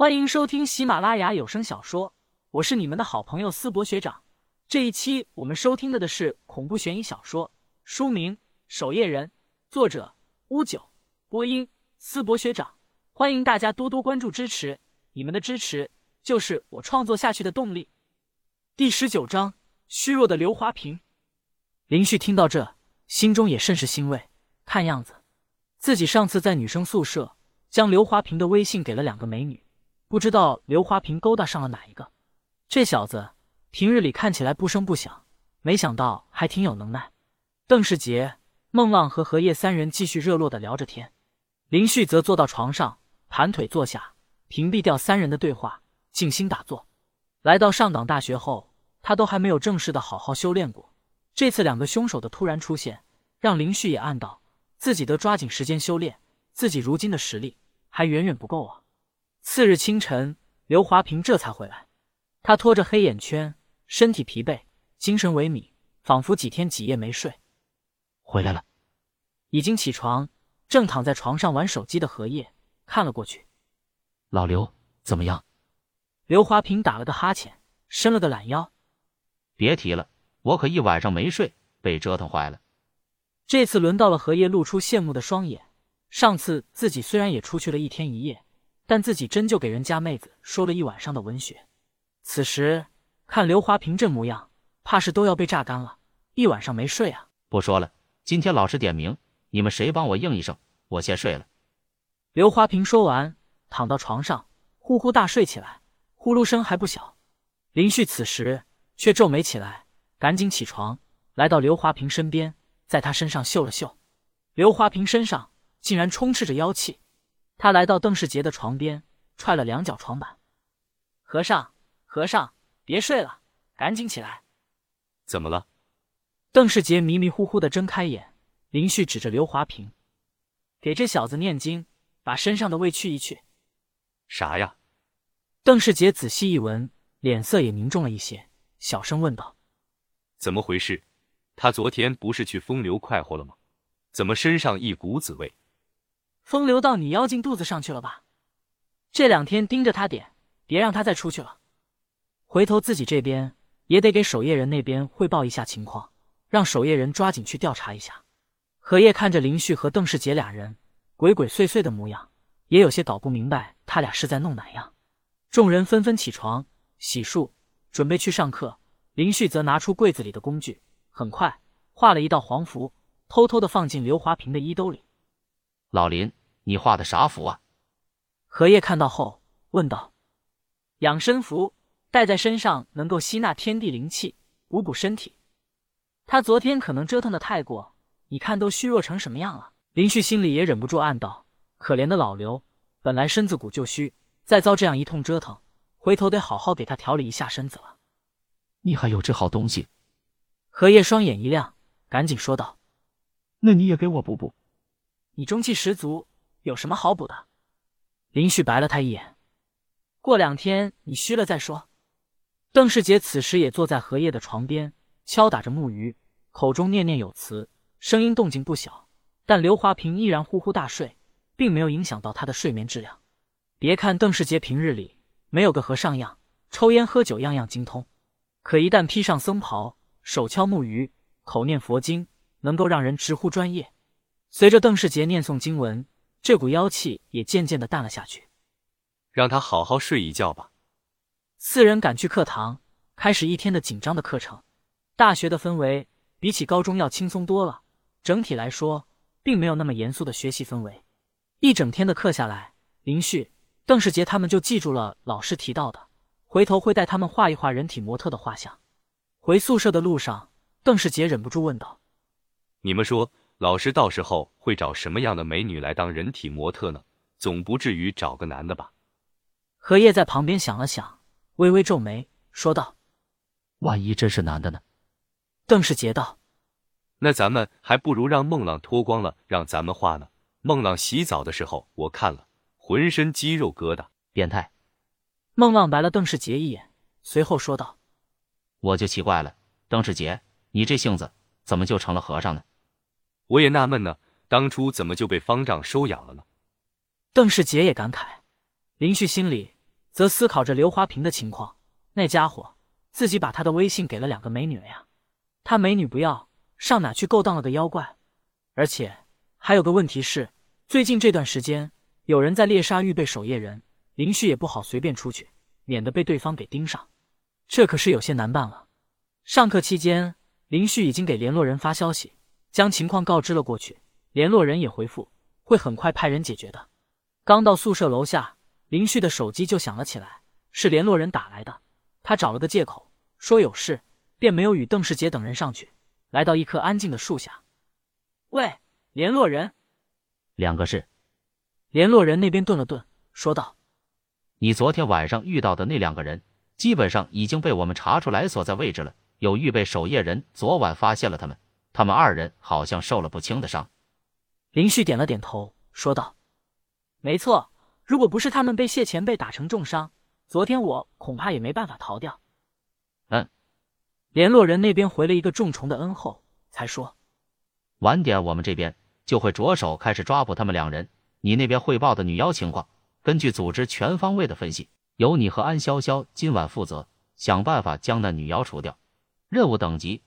欢迎收听喜马拉雅有声小说，我是你们的好朋友思博学长。这一期我们收听的的是恐怖悬疑小说，书名《守夜人》，作者乌九，播音思博学长。欢迎大家多多关注支持，你们的支持就是我创作下去的动力。第十九章：虚弱的刘华平。林旭听到这，心中也甚是欣慰。看样子，自己上次在女生宿舍将刘华平的微信给了两个美女。不知道刘华平勾搭上了哪一个？这小子平日里看起来不声不响，没想到还挺有能耐。邓世杰、孟浪和何叶三人继续热络的聊着天，林旭则坐到床上，盘腿坐下，屏蔽掉三人的对话，静心打坐。来到上港大学后，他都还没有正式的好好修炼过。这次两个凶手的突然出现，让林旭也暗道自己得抓紧时间修炼，自己如今的实力还远远不够啊。次日清晨，刘华平这才回来。他拖着黑眼圈，身体疲惫，精神萎靡，仿佛几天几夜没睡。回来了，已经起床，正躺在床上玩手机的荷叶看了过去。老刘怎么样？刘华平打了个哈欠，伸了个懒腰。别提了，我可一晚上没睡，被折腾坏了。这次轮到了荷叶露出羡慕的双眼。上次自己虽然也出去了一天一夜。但自己真就给人家妹子说了一晚上的文学。此时看刘华平这模样，怕是都要被榨干了，一晚上没睡啊！不说了，今天老师点名，你们谁帮我应一声，我先睡了。刘华平说完，躺到床上，呼呼大睡起来，呼噜声还不小。林旭此时却皱眉起来，赶紧起床，来到刘华平身边，在他身上嗅了嗅。刘华平身上竟然充斥着妖气。他来到邓世杰的床边，踹了两脚床板。和尚，和尚，别睡了，赶紧起来！怎么了？邓世杰迷迷糊糊的睁开眼。林旭指着刘华平，给这小子念经，把身上的味去一去。啥呀？邓世杰仔细一闻，脸色也凝重了一些，小声问道：“怎么回事？他昨天不是去风流快活了吗？怎么身上一股子味？”风流到你妖精肚子上去了吧？这两天盯着他点，别让他再出去了。回头自己这边也得给守夜人那边汇报一下情况，让守夜人抓紧去调查一下。荷叶看着林旭和邓世杰俩人鬼鬼祟祟的模样，也有些搞不明白他俩是在弄哪样。众人纷纷起床洗漱，准备去上课。林旭则拿出柜子里的工具，很快画了一道黄符，偷偷的放进刘华平的衣兜里。老林。你画的啥符啊？荷叶看到后问道：“养生符，带在身上能够吸纳天地灵气，补补身体。他昨天可能折腾的太过，你看都虚弱成什么样了。”林旭心里也忍不住暗道：“可怜的老刘，本来身子骨就虚，再遭这样一通折腾，回头得好好给他调理一下身子了。”你还有这好东西？荷叶双眼一亮，赶紧说道：“那你也给我补补，你中气十足。”有什么好补的？林旭白了他一眼。过两天你虚了再说。邓世杰此时也坐在荷叶的床边，敲打着木鱼，口中念念有词，声音动静不小。但刘华平依然呼呼大睡，并没有影响到他的睡眠质量。别看邓世杰平日里没有个和尚样，抽烟喝酒样样精通，可一旦披上僧袍，手敲木鱼，口念佛经，能够让人直呼专业。随着邓世杰念诵经文。这股妖气也渐渐的淡了下去，让他好好睡一觉吧。四人赶去课堂，开始一天的紧张的课程。大学的氛围比起高中要轻松多了，整体来说，并没有那么严肃的学习氛围。一整天的课下来，林旭、邓世杰他们就记住了老师提到的，回头会带他们画一画人体模特的画像。回宿舍的路上，邓世杰忍不住问道：“你们说？”老师到时候会找什么样的美女来当人体模特呢？总不至于找个男的吧？荷叶在旁边想了想，微微皱眉，说道：“万一真是男的呢？”邓世杰道：“那咱们还不如让孟浪脱光了，让咱们画呢。孟浪洗澡的时候，我看了，浑身肌肉疙瘩，变态。”孟浪白了邓世杰一眼，随后说道：“我就奇怪了，邓世杰，你这性子怎么就成了和尚呢？”我也纳闷呢，当初怎么就被方丈收养了呢？邓世杰也感慨，林旭心里则思考着刘华平的情况。那家伙自己把他的微信给了两个美女了呀，他美女不要，上哪去勾当了个妖怪？而且还有个问题是，最近这段时间有人在猎杀预备守夜人，林旭也不好随便出去，免得被对方给盯上。这可是有些难办了。上课期间，林旭已经给联络人发消息，将情况告知了过去。联络人也回复会很快派人解决的。刚到宿舍楼下，林旭的手机就响了起来，是联络人打来的。他找了个借口说有事，便没有与邓世杰等人上去，来到一棵安静的树下。喂，联络人，两个是。联络人那边顿了顿，说道：“你昨天晚上遇到的那两个人，基本上已经被我们查出来所在位置了。有预备守夜人昨晚发现了他们，他们二人好像受了不轻的伤。”林旭点了点头，说道：“没错，如果不是他们被谢前辈打成重伤，昨天我恐怕也没办法逃掉。”嗯，联络人那边回了一个重重的恩后，才说：“晚点我们这边就会着手开始抓捕他们两人。你那边汇报的女妖情况，根据组织全方位的分析，由你和安潇潇今晚负责，想办法将那女妖除掉。任务等级 B。”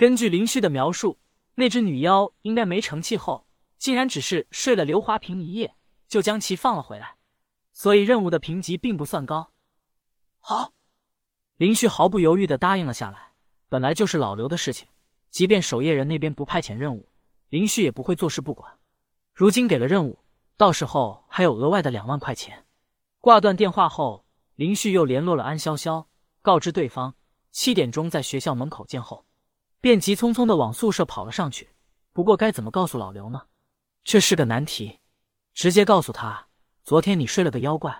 根据林旭的描述。那只女妖应该没成气候，竟然只是睡了刘华平一夜，就将其放了回来，所以任务的评级并不算高。好，林旭毫不犹豫的答应了下来。本来就是老刘的事情，即便守夜人那边不派遣任务，林旭也不会坐视不管。如今给了任务，到时候还有额外的两万块钱。挂断电话后，林旭又联络了安潇潇，告知对方七点钟在学校门口见后。便急匆匆的往宿舍跑了上去。不过该怎么告诉老刘呢？这是个难题。直接告诉他，昨天你睡了个妖怪，